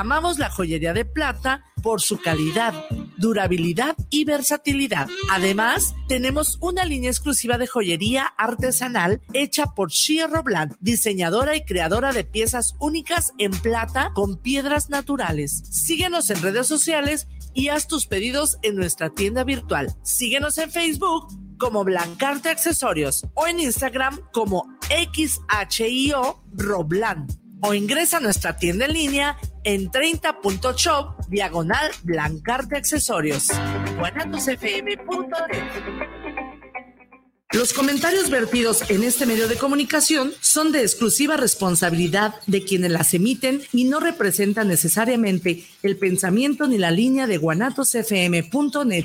Amamos la joyería de plata por su calidad, durabilidad y versatilidad. Además, tenemos una línea exclusiva de joyería artesanal hecha por Shia Robland, diseñadora y creadora de piezas únicas en plata con piedras naturales. Síguenos en redes sociales y haz tus pedidos en nuestra tienda virtual. Síguenos en Facebook como Blancarte Accesorios o en Instagram como XHIO Robland o ingresa a nuestra tienda en línea en 30.shop diagonal blancarte accesorios. Los comentarios vertidos en este medio de comunicación son de exclusiva responsabilidad de quienes las emiten y no representan necesariamente el pensamiento ni la línea de guanatosfm.net.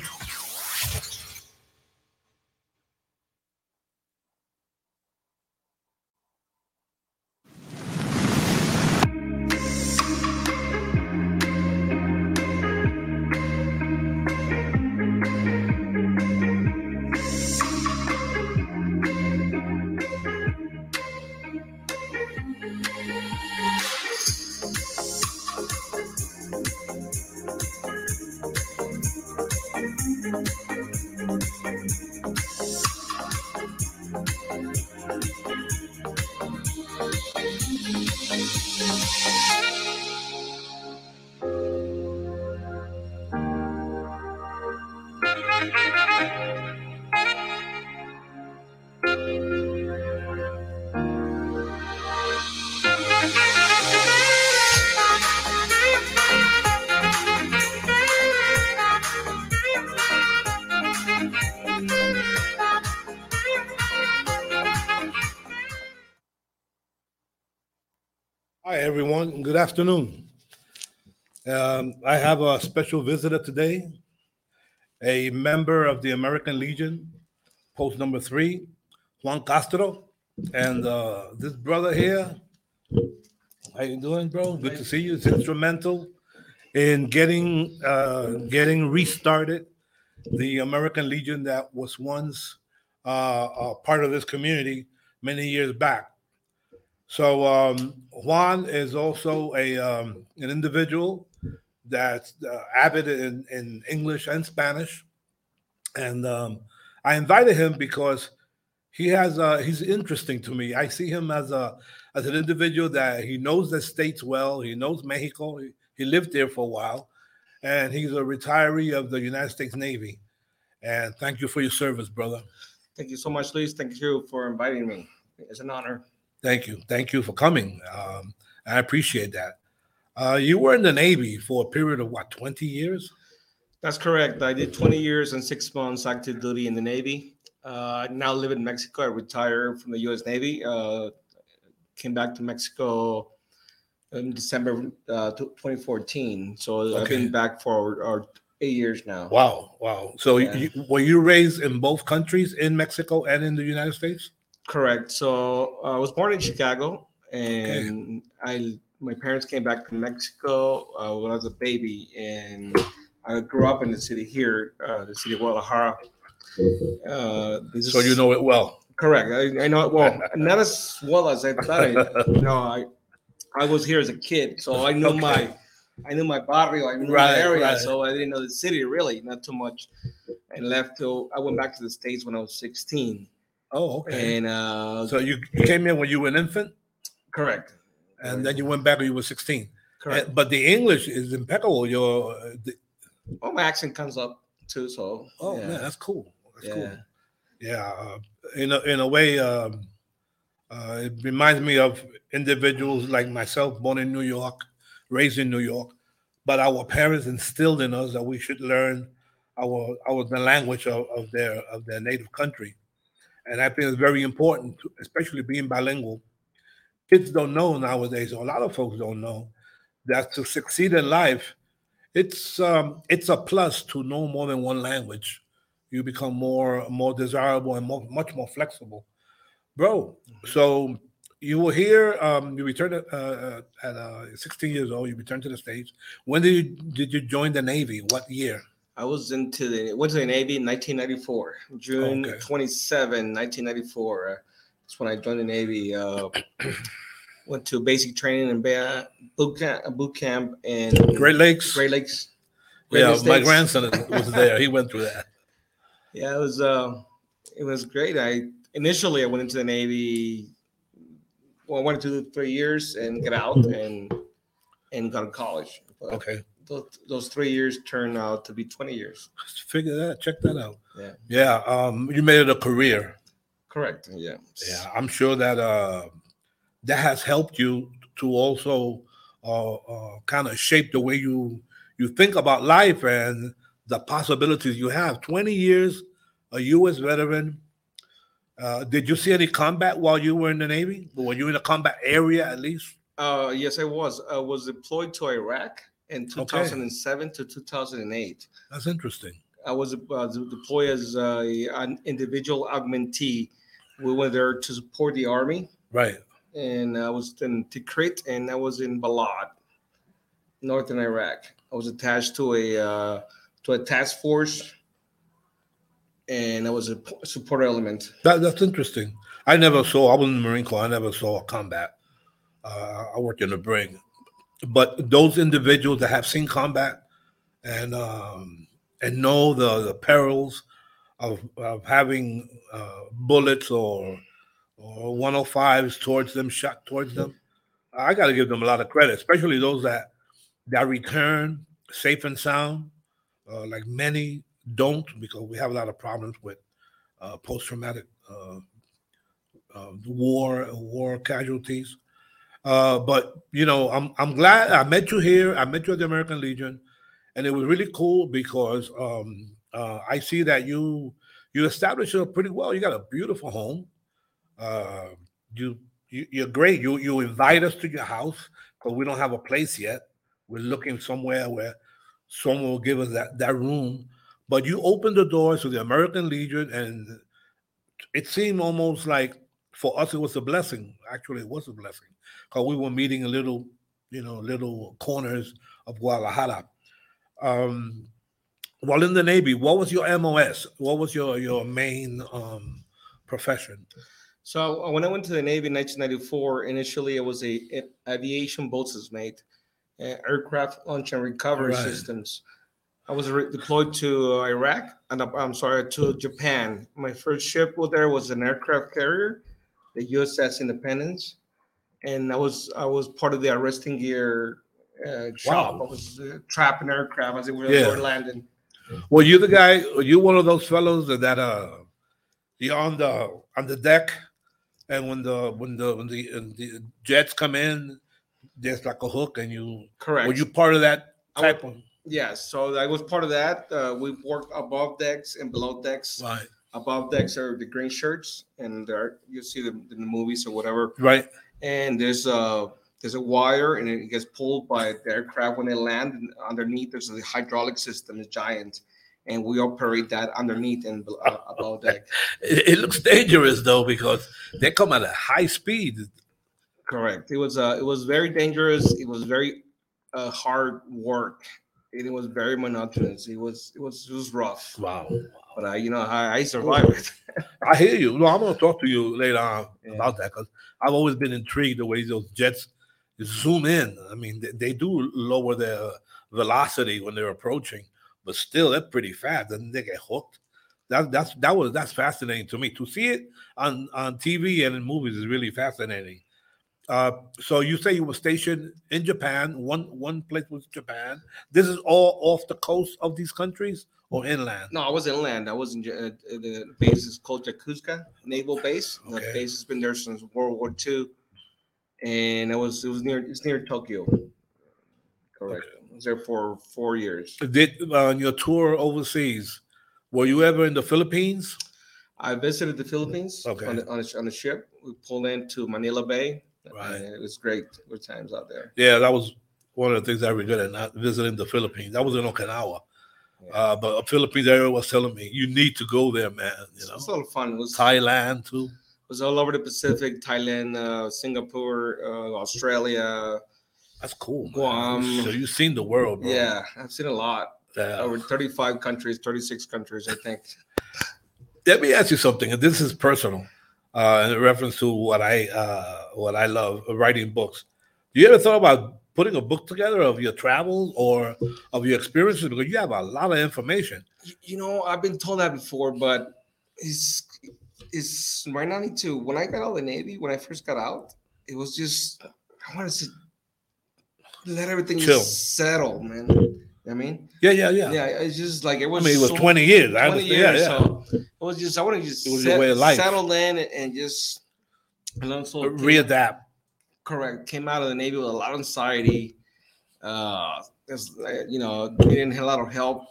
everyone. Good afternoon. Um, I have a special visitor today, a member of the American Legion, post number three, Juan Castro, and uh, this brother here. How you doing, bro? Good to see you. It's instrumental in getting uh, getting restarted the American Legion that was once uh, part of this community many years back. So um, Juan is also a um, an individual that's uh, avid in, in English and Spanish, and um, I invited him because he has uh, he's interesting to me. I see him as a as an individual that he knows the states well. He knows Mexico. He, he lived there for a while, and he's a retiree of the United States Navy. And thank you for your service, brother. Thank you so much, Luis. Thank you for inviting me. It's an honor. Thank you. Thank you for coming. Um, I appreciate that. Uh, you were in the Navy for a period of what, 20 years? That's correct. I did 20 years and six months active duty in the Navy. Uh, now live in Mexico. I retired from the U.S. Navy. Uh, came back to Mexico in December uh, 2014. So okay. I've been back for eight years now. Wow, wow. So yeah. you, were you raised in both countries, in Mexico and in the United States? Correct. So uh, I was born in Chicago, and okay. I my parents came back to Mexico uh, when I was a baby, and I grew up in the city here, uh, the city of Guadalajara. Uh, so you know it well. Correct. I, I, know it well, not as well as I thought. I, no, I I was here as a kid, so I knew okay. my I knew my barrio, I knew right, my area, right. so I didn't know the city really, not too much. And left till I went back to the states when I was 16. Oh, okay. And uh, so you came in when you were an infant, correct? And then you went back when you were sixteen. Correct. And, but the English is impeccable. Your uh, the, oh, my accent comes up too. So oh yeah. man, that's cool. That's yeah. cool. Yeah, uh, in a, in a way, um, uh, it reminds me of individuals like myself, born in New York, raised in New York, but our parents instilled in us that we should learn our our the language of, of their of their native country and I think it's very important, especially being bilingual. Kids don't know nowadays, or a lot of folks don't know, that to succeed in life, it's um, it's a plus to know more than one language. You become more more desirable and more, much more flexible, bro. Mm-hmm. So you were here. Um, you returned uh, uh at uh, 16 years old. You returned to the states. When did you did you join the Navy? What year? I was into the went to the Navy in 1994, June okay. 27, 1994. Uh, that's when I joined the Navy. Uh, Went to basic training and boot camp, boot camp in Great Lakes. Great Lakes. Great yeah, Lakes my grandson was there. He went through that. Yeah, it was uh, it was great. I initially I went into the Navy. Well, I went to three years and get out and and go to college. But Okay, those, those three years turned out to be twenty years. figure that. Check that out. Yeah. Yeah. Um, you made it a career. Correct. Yeah. Yeah, I'm sure that uh, that has helped you to also uh, uh, kind of shape the way you you think about life and the possibilities you have. 20 years, a U.S. veteran. Uh, did you see any combat while you were in the Navy? Were you in a combat area at least? Uh, yes, I was. I was deployed to Iraq in 2007 to 2008. That's interesting. I was uh, deployed as uh, an individual augmentee. We went there to support the army, Right. and I was in Tikrit, and I was in Balad, northern Iraq. I was attached to a uh, to a task force, and I was a support element. That, that's interesting. I never saw. I was in the Marine Corps. I never saw a combat. Uh, I worked in the brig, but those individuals that have seen combat and um, and know the, the perils of, of having uh, bullets or or 105s towards them, shot towards them, I got to give them a lot of credit, especially those that that return safe and sound. Uh, like many don't, because we have a lot of problems with uh, post traumatic uh, uh, war war casualties. Uh, but you know, I'm I'm glad I met you here. I met you at the American Legion, and it was really cool because um, uh, I see that you you established it pretty well. You got a beautiful home. Uh, you, you you're great. You you invite us to your house because we don't have a place yet. We're looking somewhere where someone will give us that that room. But you opened the doors to the American Legion, and it seemed almost like for us it was a blessing. Actually, it was a blessing because we were meeting in little, you know, little corners of Guadalajara. Um, while in the Navy, what was your MOS? What was your your main um, profession? So uh, when I went to the Navy in 1994, initially I was a, a aviation boatswain's mate, uh, aircraft launch and recovery Right. systems. I was re- deployed to Iraq and uh, I'm sorry to Japan. My first ship there was an aircraft carrier, the USS Independence, and I was I was part of the arresting gear uh, shop. Wow. I was uh, trapping aircraft as they were, Yeah. landing. Well, you the guy? Were you one of those fellows that, that uh, you're on the on the deck, and when the when the when the, and the jets come in, there's like a hook, and you Correct. were you part of that I type of Yes, so I was part of that. Uh, we worked above decks and below decks. right? Above decks are the green shirts, and there you see them in the movies or whatever. Right. And there's a there's a wire, and it gets pulled by the aircraft when they land. And underneath, there's a hydraulic system, it's giant, and we operate that underneath and uh, above deck. It, it looks dangerous though because they come at a high speed. Correct. It was uh, it was very dangerous. It was very uh, hard work. It was very monotonous. It was it was it was rough. Wow. But I, you know, I, I survived it. I hear you. No, I'm going to talk to you later on Yeah. about that because I've always been intrigued the way those jets zoom in. I mean, they, they do lower their velocity when they're approaching, but still, they're pretty fast, and they get hooked. That that's that was that's fascinating to me to see it on on TV and in movies is really fascinating. Uh, so you say you were stationed in Japan. One one place was Japan. This is all off the coast of these countries or inland. No, I was inland. I was in uh, the base is called Yokosuka Naval Base. The base has been there since World War II, and it was it was near it's near Tokyo. Correct. I was there for four years. Did uh, on your tour overseas? Were you ever in the Philippines? I visited the Philippines Okay. on, the, on, a, on a ship. We pulled into Manila Bay. Right. and it was great. Good times out there. Yeah, that was one of the things I regretted not visiting the Philippines. I was in Okinawa, Yeah. uh, but a Philippines area was telling me you need to go there, man. You It know, was a lot fun. It was Thailand too. It was all over the Pacific, Thailand, uh, Singapore, uh, Australia. That's cool. Man. Guam. So you've seen the world, bro. Yeah, I've seen a lot. Yeah. Over 35 countries, 36 countries, I think. Let me ask you something, and this is personal. uh, in reference to what I uh, what I love writing books. You ever thought about putting a book together of your travels or of your experiences because you have a lot of information. You know, I've been told that before, but it's it's right now. I need to. When I got out of the Navy, when I first got out, it was just I wanted to let everything Chill. settle, man. You know I mean, Yeah, yeah, yeah. yeah, it's just like it was. I was. mean, it was so- 20 years. I 20 years. yeah, yeah. So it was just I want to just It was set- way of life. settle in and, and just and also Readapt. correct came out of the navy with a lot of anxiety uh uh, you know didn't have a lot of help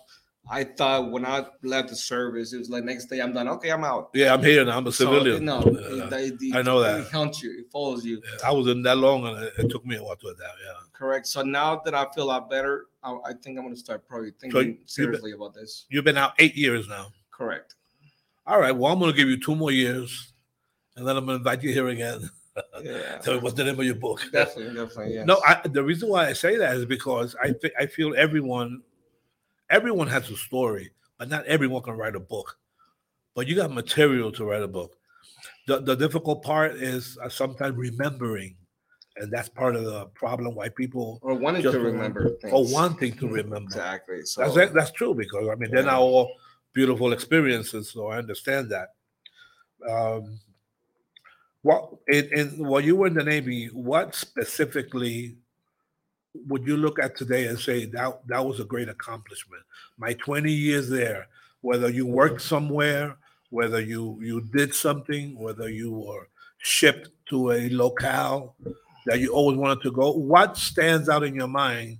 i thought when i left the service it was like next day i'm done okay i'm out Yeah, I'm here now. I'm a So, civilian. no Yeah. it- it- I know that. it haunts you it follows you I was in that long, and it, it took me a while to adapt. Yeah. correct so now that i feel a lot better i, I think i'm going to start probably thinking been- seriously about this You've been out eight years now. correct All right. Well, I'm going to give you two more years, and then I'm going to invite you here again. yeah Tell me what's the name of your book. definitely definitely yeah No, I, the reason why I say that is because I think I feel everyone, everyone has a story, but not everyone can write a book. But you got material to write a book. The the difficult part is uh, sometimes remembering, and that's part of the problem why people or wanting to remember things. or wanting to remember. exactly so That's that's true because I mean they're not all beautiful experiences, so I understand that. Um, what in, in while you were in the Navy, what specifically would you look at today and say that that was a great accomplishment? My 20 years there, whether you worked somewhere, whether you you did something, whether you were shipped to a locale that you always wanted to go, what stands out in your mind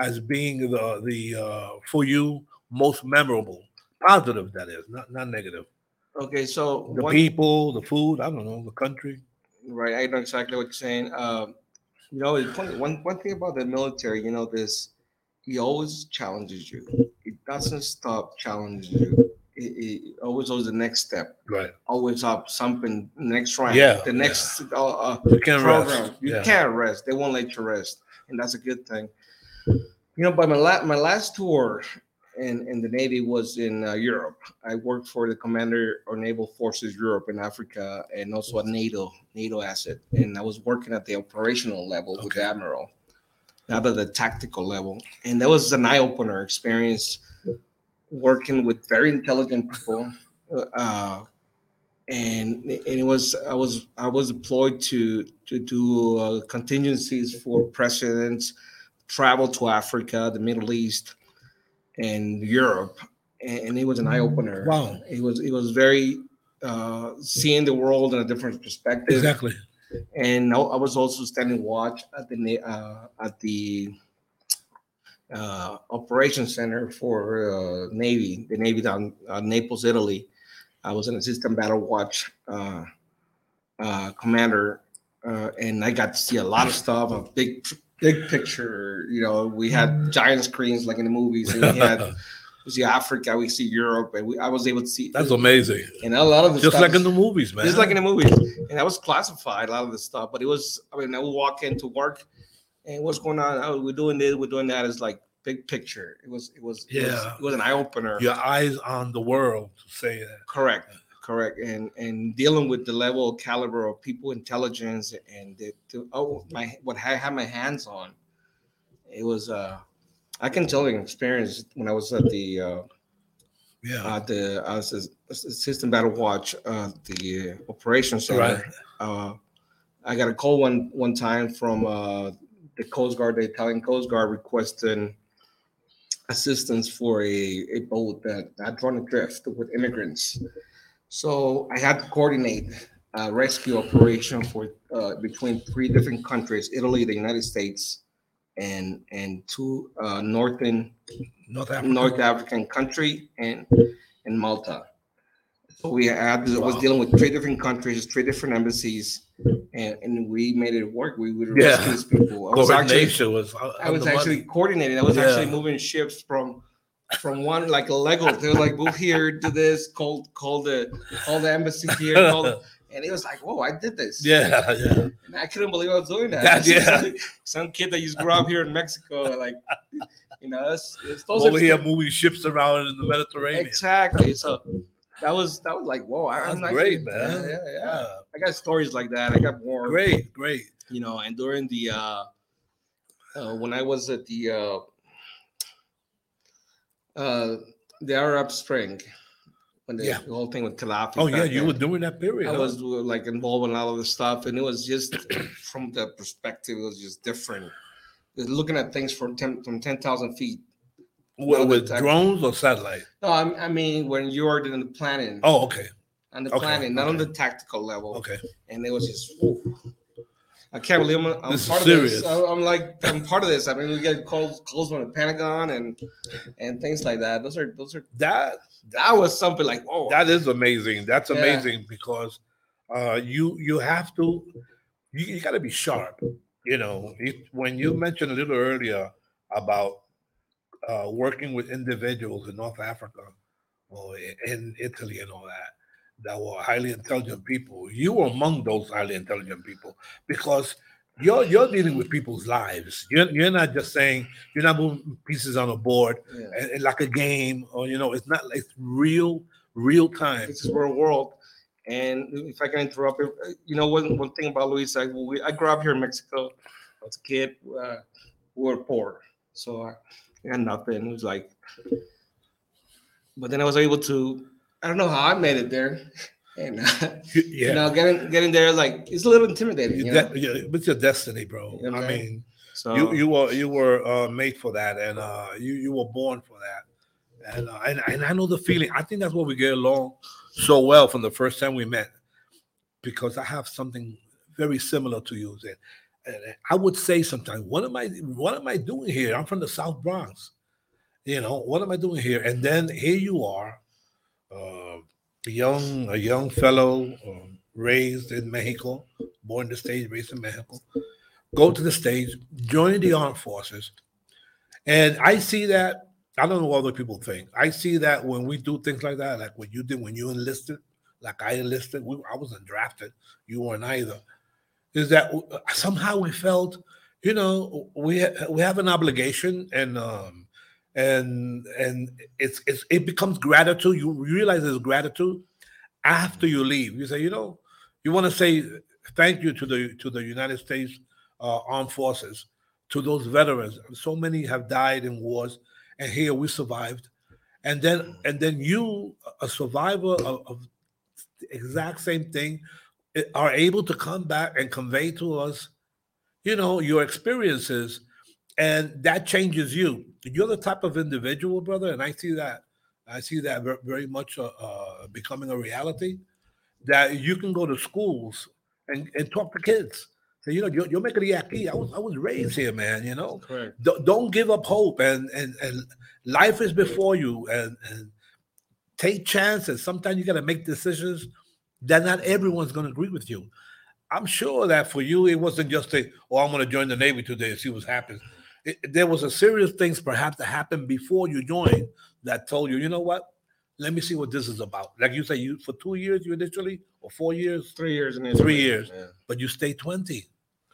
as being the the uh, for you most memorable, positive that is, not not negative. Okay so The one- people, the food, I don't know, the country. Right, I know exactly what you're saying. Um, you know, one one thing about the military, you know, this he always challenges you. It doesn't stop challenging you. It, it always goes the next step. Right. Always up something next round. Yeah, the next uh, uh, You can't program. rest. You yeah. can't rest. They won't let you rest, and that's a good thing. You know, by my la- my last tour in in the Navy was in uh, Europe. I worked for the commander of Naval Forces Europe in Africa, and also a NATO NATO asset. And I was working at the operational level with the admiral, not at the tactical level. And that was an eye opener experience working with very intelligent people. Uh, and and it was I was I was deployed to to do uh, contingencies for presidents, travel to Africa, the Middle East, and Europe, and, it was an eye opener. Wow. It was it was very uh, seeing the world in a different perspective. Exactly. And I I was also standing watch at the uh, at the uh, operations center for uh, Navy, the Navy down uh, Naples, Italy. I was an assistant battle watch uh, uh, commander, uh, and I got to see a lot of stuff. A big, big picture. You know, we had mm. giant screens like in the movies, and we had we see Africa, we see Europe, and we, I was able to see. That's amazing. And a lot of the Just stuff, like in the movies, man. just like in the movies. And that was classified, a lot of the stuff. But it was, I mean, I would walk into work and what's going on? Oh, we're doing this, we're doing that. It's like big picture. It was, it was, it was, Yeah. it was an eye opener. your eyes on the world to say that. Correct, correct. And and dealing with the level of caliber of people intelligence and the, the oh my what I had my hands on, it was uh I can tell you an experience when I was at the uh Yeah. at the I was assistant battle watch uh the uh, operations center. right. uh, I got a call one one time from uh, the Coast Guard, the Italian Coast Guard, requesting assistance for a, a boat that had run adrift with immigrants. So I had to coordinate a rescue operation for uh, between three different countries: Italy, the United States, and and two uh, northern North Africa. North African country and and Malta. So we had was dealing with three different countries, three different embassies, and, and we made it work. We would Yeah. rescue these people. I was actually was. uh, I was actually coordinating. I was actually moving ships from from one like a Lego. They're like move here, do this, call call the call the embassy here, the, and it was like, whoa, I did this. Yeah, yeah. And I couldn't believe I was doing that. That- yeah. Some kid that used to grow up here in Mexico, like you know, it's, it's those Over here moving ships around in the Mediterranean. Exactly. So that was that was like whoa. I, That's I'm great, man. Yeah, yeah, yeah. I got stories like that. I got more. Great, great. you know, and during the uh, uh when I was at the uh uh the Arab Spring, when the, Yeah. the whole thing with Gaddafi. Oh yeah, you then, were doing that period. I huh? was uh, like involved in all of this stuff, and it was just from the perspective, it was just different. Looking at things from ten from ten thousand feet. with, no, with the drones or satellite. No, I, I mean when you are doing the planning, Oh, okay, on the okay, planning, not on the tactical level. okay. and it was just. I can't believe I'm, I'm part of serious. this. I'm like I'm part of this. I mean, we get calls calls from the Pentagon and and things like that. Those are those are That that was something like whoa. that is amazing. That's Yeah. amazing because uh, you you have to you, you got to be sharp. You know, when you mentioned a little earlier about uh, working with individuals in North Africa or in Italy and all that that were highly intelligent people, you were among those highly intelligent people because you're you're dealing with people's lives. You're, you're not just saying you're not moving pieces on a board yeah. and, and like a game or you know it's not it's real real time This is real world. And if I can interrupt, uh, you know, one, one thing about Luis, I, we, I grew up here in Mexico. I was a kid. Uh, we were poor. So I had nothing. It was like, but then I was able to, I don't know how I made it there. And, uh, yeah. You know, getting getting there, like, it's a little intimidating. You de- yeah, it's your destiny bro. You know what i mean So, you you were you were uh, made for that and uh you you were born for that. And, uh, and and i know the feeling. I think that's why we get along so well from the first time we met because i have something very similar to you and, and i would say sometimes what am i what am i doing here? I'm from the south bronx you know what am i doing here? And then here you are uh, a young a young fellow um, raised in mexico born the states raised in mexico go to the stage, join the armed forces. And I see that, I don't know what other people think. I see that when we do things like that, like what you did when you enlisted, like I enlisted, we, I wasn't drafted, you weren't either, is that somehow we felt, you know, we we have an obligation and um and and it's, it's it becomes gratitude. You realize there's gratitude after you leave. You say, you know, you want to say thank you to the to the United States uh, armed forces, to those veterans. So many have died in wars, and here we survived. And then, and then you, a survivor of, of the exact same thing, eh, are able to come back and convey to us, you know, your experiences, and that changes you. You're the type of individual, brother, and I see that. I see that very much uh, uh, becoming a reality. That you can go to schools and, and talk to kids. Say, you know, yo, yo me crié aquí. I was I was raised here, man. You know, correct. don't, don't give up hope and and and life is before you and and take chances sometimes you got to make decisions that not everyone's going to agree with you i'm sure that for you it wasn't just a oh i'm going to join the navy today and see what happens it, there was a serious things perhaps that happened before you joined that told you you know what? Let me see what this is about. Like you say you for two years you initially or four years? Three years in Three years. Yeah, but you stay 20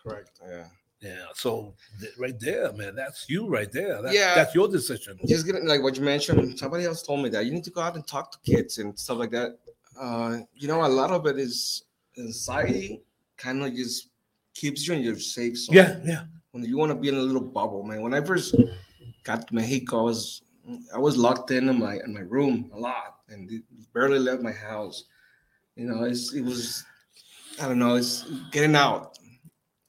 correct. Yeah. yeah so th- right there man that's you right there. That- Yeah. that's your decision. Just getting like what you mentioned somebody else told me that you need to go out and talk to kids and stuff like that. Uh you know a lot of it is anxiety kind of just keeps you in your safe zone. yeah yeah when you want to be in a little bubble man when i first got to mexico i was i was locked in in my in my room a lot and barely left my house you know it's it was i don't know it's getting out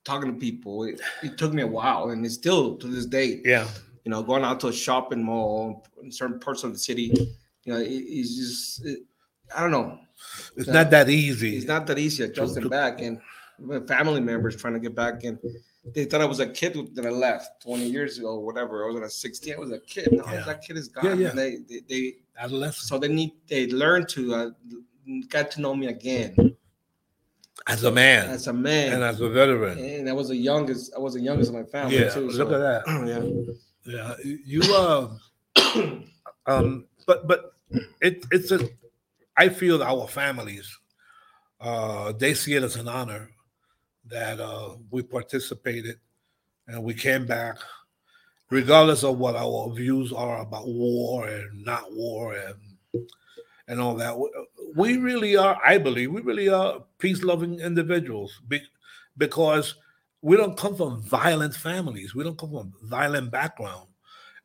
talking to people it, it took me a while and it's still to this day yeah you know, going out to a shopping mall in certain parts of the city, you know, it, it's just, it, I don't know. It's Yeah. not that easy. It's not that easy adjusting back. And my family members trying to get back in. They thought I was a kid that I left 20 years ago, or whatever. I was at 16. I was a kid. No, Yeah. that kid is gone. Yeah, yeah. And they, they, they, adolescent. so they need, they learn to uh, get to know me again as a man as a man. and as a veteran. And I was the youngest. I was the youngest of my family Yeah, too. look so- at that. yeah. Yeah, you uh, um, but but it it's a. I feel our families, uh, they see it as an honor that uh, we participated and we came back, regardless of what our views are about war and not war and and all that. we really are. I believe we really are peace-loving individuals be- because we don't come from violent families. We don't come from violent background,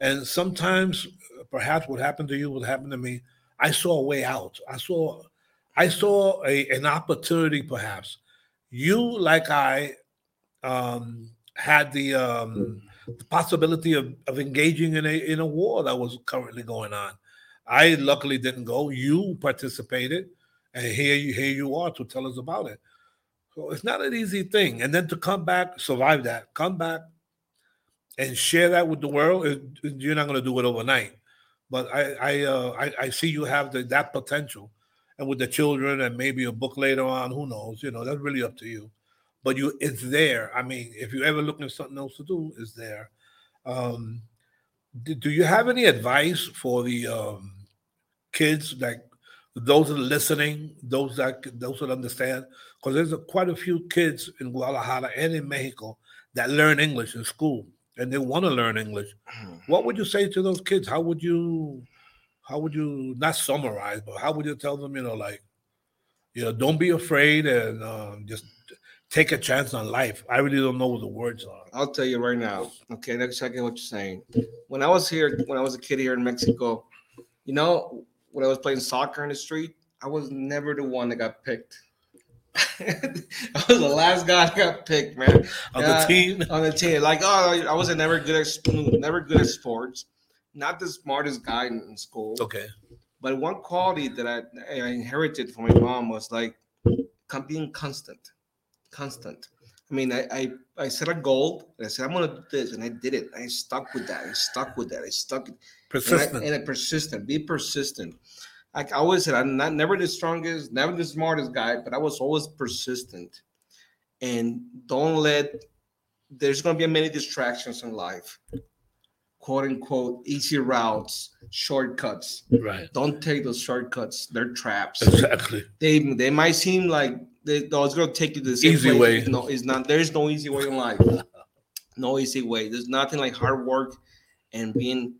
and sometimes, perhaps, what happened to you, what happened to me, I saw a way out. I saw, I saw a, an opportunity, perhaps. You, like I, um, had the um, the possibility of, of engaging in a in a war that was currently going on. I luckily didn't go. You participated, and here you here you are to tell us about it. So it's not an easy thing. And then to come back, survive that, come back, and share that with the world. It, you're not going to do it overnight, but I I, uh, I I see you have the, that potential, and with the children and maybe a book later on. Who knows? You know, that's really up to you but you it's there. I mean, if you're ever looking for something else to do, it's there. Um, do, do you have any advice for the um, kids, like those that are listening, those that those that understand? Because there's a, quite a few kids in Guadalajara and in Mexico that learn English in school, and they want to learn English. What would you say to those kids? How would you, how would you not summarize, but how would you tell them? You know, like, you know, don't be afraid and um, just take a chance on life. I really don't know what the words are. I'll tell you right now. Okay, that's exactly what you're saying. When I was here, when I was a kid here in Mexico, you know, when I was playing soccer in the street, I was never the one that got picked. I was the last guy that got picked, man. On the team? On the team. Like, oh, I wasn't never good at never good at sports. Not the smartest guy in, school. Okay. But one quality that I, I inherited from my mom was like being constant constant. I mean, I, I, I set a goal and I said, I'm going to do this. And I did it. I stuck with that. I stuck with that. I stuck. Persistent. And I, and I persistent. Be persistent. Like I always said, I'm not never the strongest, never the smartest guy, but I was always persistent. And don't let, there's going to be many distractions in life. Quote unquote, easy routes, shortcuts. Right. Don't take those shortcuts. They're traps. Exactly. They they might seem like they, no, it's gonna take you the easy place. way. No, it's not. There's no easy way in life. No easy way. There's nothing like hard work and being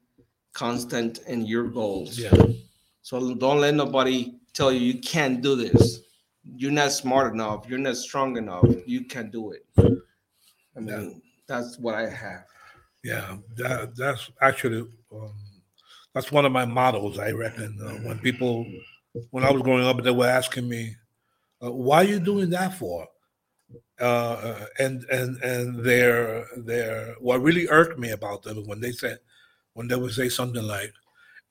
constant in your goals. Yeah. So don't let nobody tell you you can't do this. You're not smart enough. You're not strong enough. You can't do it. I mean, yeah. that's what I have. Yeah, that that's actually um, that's one of my models. I reckon uh, when people, when I was growing up, they were asking me, uh, why are you doing that for? Uh, and and and their their what really irked me about them when they said when they would say something like,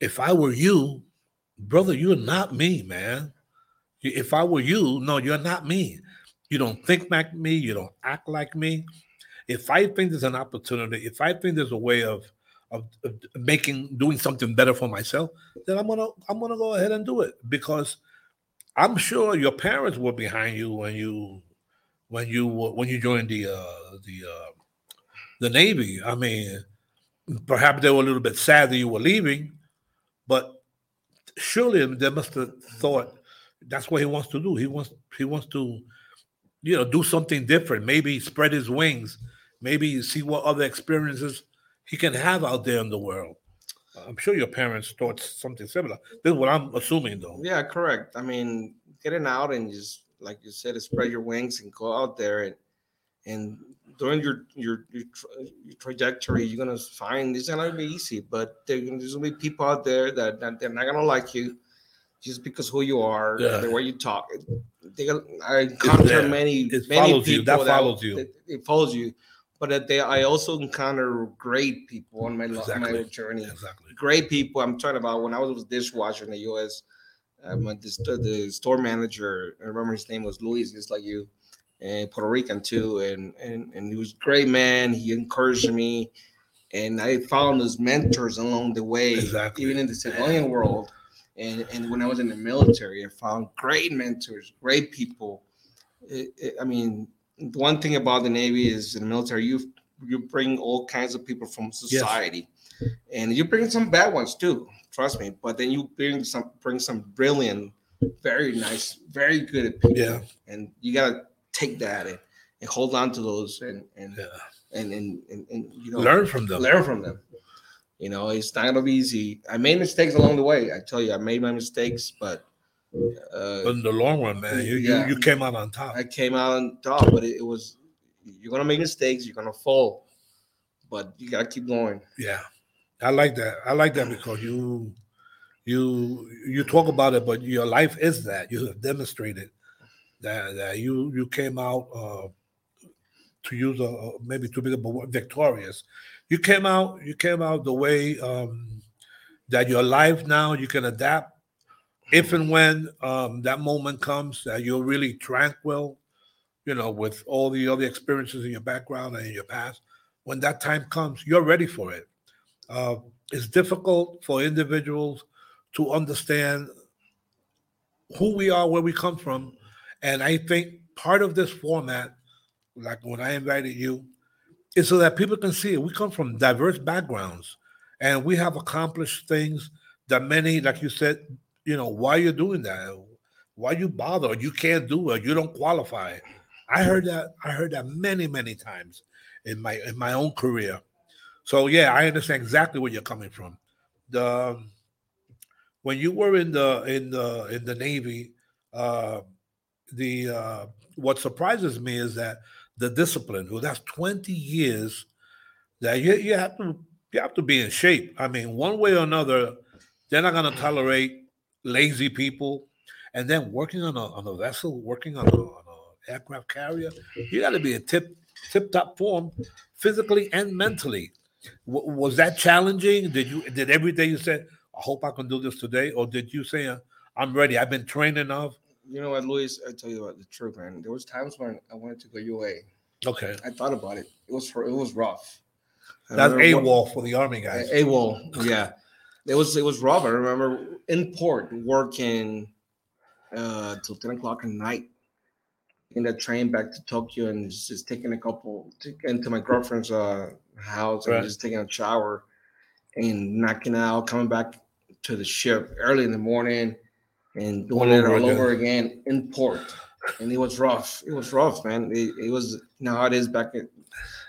"If I were you, brother, you're not me, man. If I were you, no, you're not me. You don't think like me. You don't act like me. If I think there's an opportunity, if I think there's a way of of, of making doing something better for myself, then I'm gonna I'm gonna go ahead and do it because." I'm sure your parents were behind you when you when you when you joined the uh, the uh, the Navy. I mean, perhaps they were a little bit sad that you were leaving, but surely they must have thought that's what he wants to do. He wants he wants to, you know, do something different. Maybe spread his wings. Maybe see what other experiences he can have out there in the world. I'm sure your parents thought something similar. This is what I'm assuming, though. Yeah, correct. I mean, getting out and just like you said, spread your wings and go out there and and during your your your, your trajectory, you're gonna find it's not gonna be easy, but there's gonna be people out there that, that they're not gonna like you just because who you are, yeah. the way you talk. They, I encounter many it many people you. that, that follows you. It, it follows you but they, I also encounter great people on my, exactly. my journey. Exactly. Great people. I'm talking about when I was a dishwasher in the U.S. Um, the, the store manager, I remember his name was Luis, just like you, and Puerto Rican too, and and and he was a great man. He encouraged me, and I found those mentors along the way, exactly. even in the civilian world. And and when I was in the military, I found great mentors, great people. It, it, I mean, one thing about the Navy is in the military, you you bring all kinds of people from society, yes. and you bring some bad ones too. Trust me. But then you bring some bring some brilliant, very nice, very good people. Yeah. And you gotta take that and, and hold on to those and and, yeah. and, and, and and you know learn from them. Learn from them. You know, it's not gonna be easy. I made mistakes along the way. I tell you, I made my mistakes, but Uh, But in the long run, man, you Yeah. you, you came out on top. I came out on top, but it, it was you're gonna make mistakes, you're gonna fall, but you gotta keep going. Yeah, I like that. I like that because you you you talk about it, but your life is that you have demonstrated that that you you came out uh, to use a maybe too big of a word, victorious. You came out you came out the way um, that your life now you can adapt if and when um, that moment comes that you're really tranquil, you know, with all the other experiences in your background and in your past. When that time comes, you're ready for it. Uh, it's difficult for individuals to understand who we are, where we come from. And I think part of this format, like when I invited you, is so that people can see it. We come from diverse backgrounds and we have accomplished things that many, like you said, you know, why you're doing that? Why you bother? You can't do it. You don't qualify. I heard that. I heard that many, many times in my in my own career. So yeah, I understand exactly where you're coming from. The when you were in the in the in the Navy, uh, the uh, what surprises me is that the discipline. Well, that's 20 years that you, you have to you have to be in shape. I mean, one way or another, they're not going to tolerate lazy people. And then working on a on a vessel, working on a, on a aircraft carrier, you got to be in tip tip top form, physically and mentally. W- was that challenging? Did you did every day you said, "I hope I can do this today," or did you say, uh, "I'm ready. I've been trained enough"? You know what, Luis? I tell you what, the truth, man. There was times when I wanted to go UA. Okay, I thought about it. It was for it was rough. I that's AWOL for the army guys. AWOL, yeah. It was it was rough. I remember in port working uh till 10 o'clock at night in the train back to Tokyo and just taking a couple to, into my girlfriend's uh house and Right. just taking a shower and knocking out, coming back to the ship early in the morning and doing All it all again. over again in port. And it was rough. It was rough, man. It, it was you know how it is back at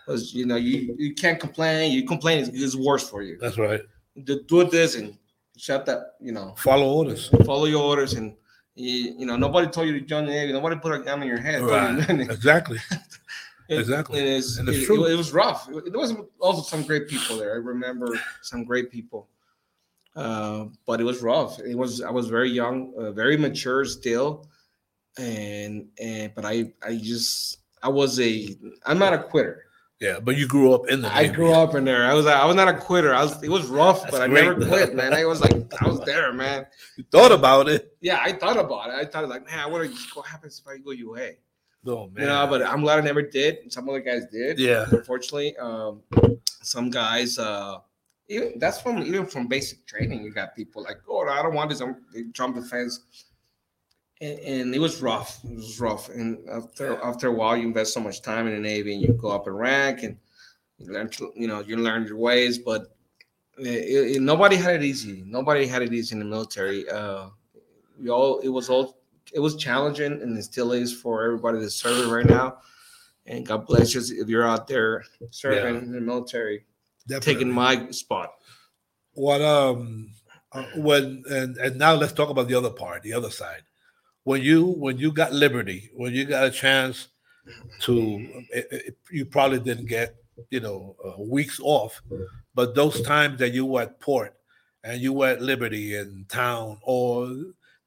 was you know you you can't complain. You complain is, is worse for you That's right. Do, do this and shut that, you know, Follow orders. follow your orders and you, you know, nobody told you to join the Navy. Nobody put a gun in your head. Right. Exactly. it- exactly. It, is, it's it, it was rough. There was also some great people there. I remember some great people. Uh, but it was rough. It was I was very young, uh, very mature still, and and but I I just I was a I'm not a quitter. Yeah, but you grew up in the. I grew up in there. I was I was not a quitter. I was it was rough, That's but I great. never quit, man. I was like I was there, man. You thought about it. Yeah, I thought about it. I thought like, man, I to. What happens if I go UA? No man. You know, but I'm glad I never did. Some other guys did. yeah, Unfortunately, um, some guys. Uh, even that's from even from basic training. You got people like, oh, I don't want this. I'm, they jump the fence. And, and it was rough. It was rough. And after after a while, you invest so much time in the Navy, and you go up in rank, and you learn. To, you know, you learn your ways. But it, it- nobody had it easy. Nobody had it easy in the military. Uh, we all. It was all. It was challenging, and it still is for everybody that's serving right now. And God bless you if you're out there serving Yeah. in the military definitely. taking my spot. what um uh, when and and now let's talk about the other part, the other side. When you when you got liberty, when you got a chance to, it, it- you probably didn't get you know uh, weeks off, but those times that you were at port and you were at liberty in town, or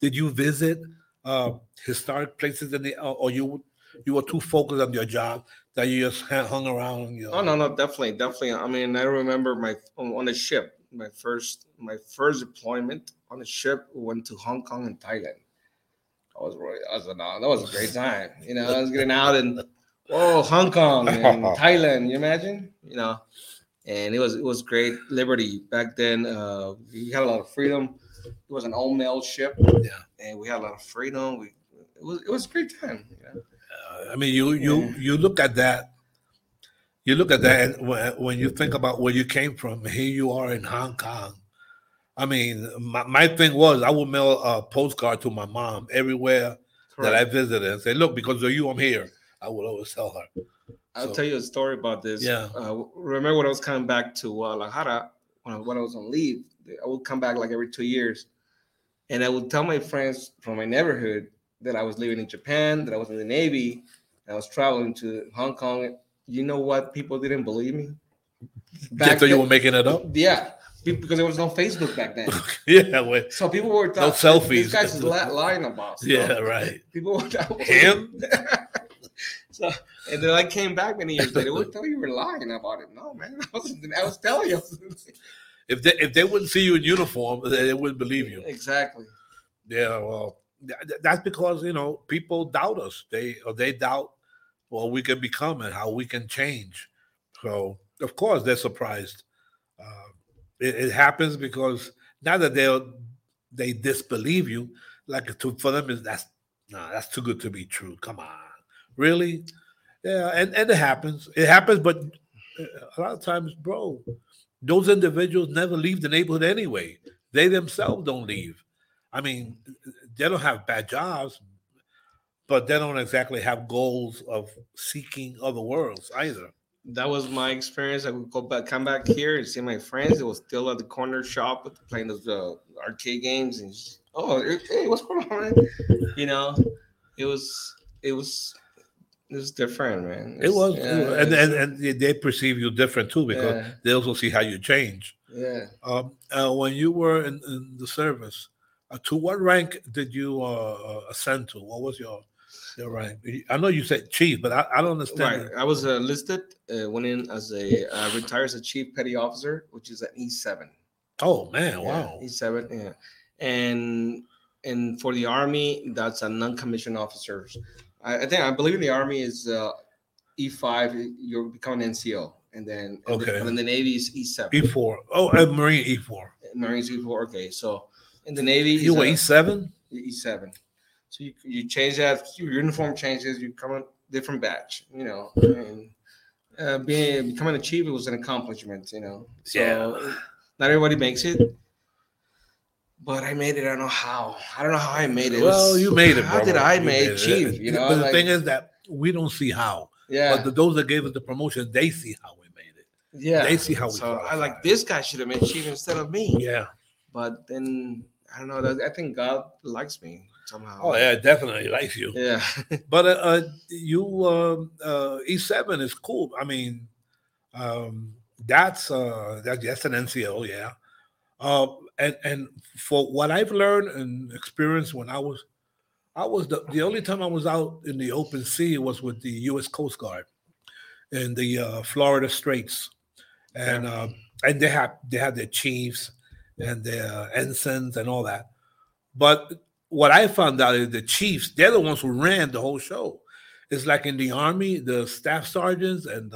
did you visit uh, historic places in the, or, you you were too focused on your job that you just hung around? You know? Oh no, no, definitely, definitely. I mean, I remember my on, the ship, my first my first deployment on the ship went to Hong Kong and Thailand. I was really, I was, no, that was a great time. You know, I was getting out in whoa, Hong Kong and Thailand. You imagine? You know, and it was it was great liberty back then. Uh, we had a lot of freedom. It was an all male ship. Yeah. and we had a lot of freedom. We it was it was a great time. You know? Uh, I mean, you you Yeah. you look at that, you look at that, and when, when you think about where you came from, here you are in Hong Kong. I mean, my, my thing was I would mail a postcard to my mom everywhere that I visited and say, "Look, because of you, I'm here." I would always tell her. I'll So- tell you a story about this. Yeah. Uh, remember when I was coming back to Guadalajara when I, when I was on leave? I would come back like every two years, and I would tell my friends from my neighborhood that I was living in Japan, that I was in the Navy, I was traveling to Hong Kong. You know what? People didn't believe me. Back so you were making it up? Yeah, because there was no Facebook back then. yeah, well, so people were talking. no selfies. These guys is lying about. Stuff. Yeah, right. People were him. so and then I came back many years later. Would tell you were lying about it. No, man, I was, I was telling you. if they if they wouldn't see you in uniform, they wouldn't believe you. Exactly. Yeah, well, that's because you know people doubt us. They or they doubt what we can become and how we can change. So of course they're surprised. It, it, happens because now that they they disbelieve you, like to, for them is that's nah, that's too good to be true. Come on, really? Yeah, and and it happens. It happens, but uh, a lot of times, bro, those individuals never leave the neighborhood anyway. They themselves don't leave. I mean, they don't have bad jobs, but they don't exactly have goals of seeking other worlds either. That was my experience. I would go back, come back here and see my friends. It was still at the corner shop playing those uh, arcade games, and just, oh, hey, what's going on? You know, it was, it was, it was different, man. It, was, yeah, and, and and they perceive you different too because yeah. they also see how you change. Yeah. Um, uh, when you were in, in the service, uh, to what rank did you uh, uh, ascend to? What was your rank? I know you said chief, but I, I don't understand. Right. I was enlisted, uh, went in as a uh, retired as a chief petty officer, which is an E seven. Oh man, wow. E seven, yeah. And and for the army, that's a non-commissioned officers. I, I think I believe in the army is uh, E five. You're becoming an NCO, and then okay, and then the Navy is E seven. E four. Oh, and Marine E four. Marines E four. Okay, so in the Navy. You were E seven. E seven. So you, you change that your uniform changes. You come a different batch. You know, and uh, being becoming a chief was an accomplishment. You know, so yeah. not everybody makes it. But I made it. I don't know how. I don't know how I made it. Well, it you made it. How did I make chief? You know, but the thing is that we don't see how. Yeah. But the, those that gave us the promotion, they see how we made it. Yeah. They see how we. So I like this guy should have made chief instead of me. Yeah. But then I don't know. I think God likes me somehow. Oh yeah, definitely likes you. Yeah. but uh, uh, you um, uh, E seven is cool. I mean, um, that's uh, that, that's an NCO, yeah. Uh, and and for what I've learned and experienced when I was, I was the the only time I was out in the open sea was with the U.S. Coast Guard in the uh, Florida Straits, and yeah. uh, and they had they had their chiefs and their ensigns and all that. But what I found out is the chiefs, they're the ones who ran the whole show. It's like in the army, the staff sergeants and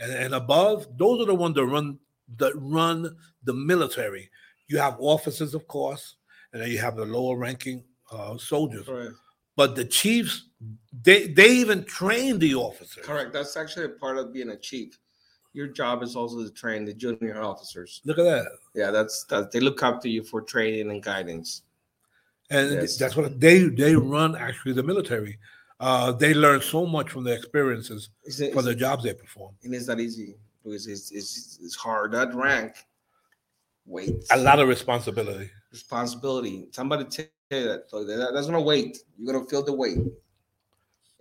and, and above, those are the ones that run that run the military. You have officers, of course, and then you have the lower ranking uh, soldiers. But the chiefs, they they even train the officers. Correct. That's actually a part of being a chief your job is also to train the junior officers. Look at that. Yeah, that's that. They look up to you for training and guidance. And yes. that's what they they run actually the military. Uh, they learn so much from their experiences it, for the jobs they perform. And it's not easy because it's, it's, it's hard. That rank, wait. A lot of responsibility. Responsibility. Somebody tell you that. So that that's gonna wait. You're gonna feel the weight,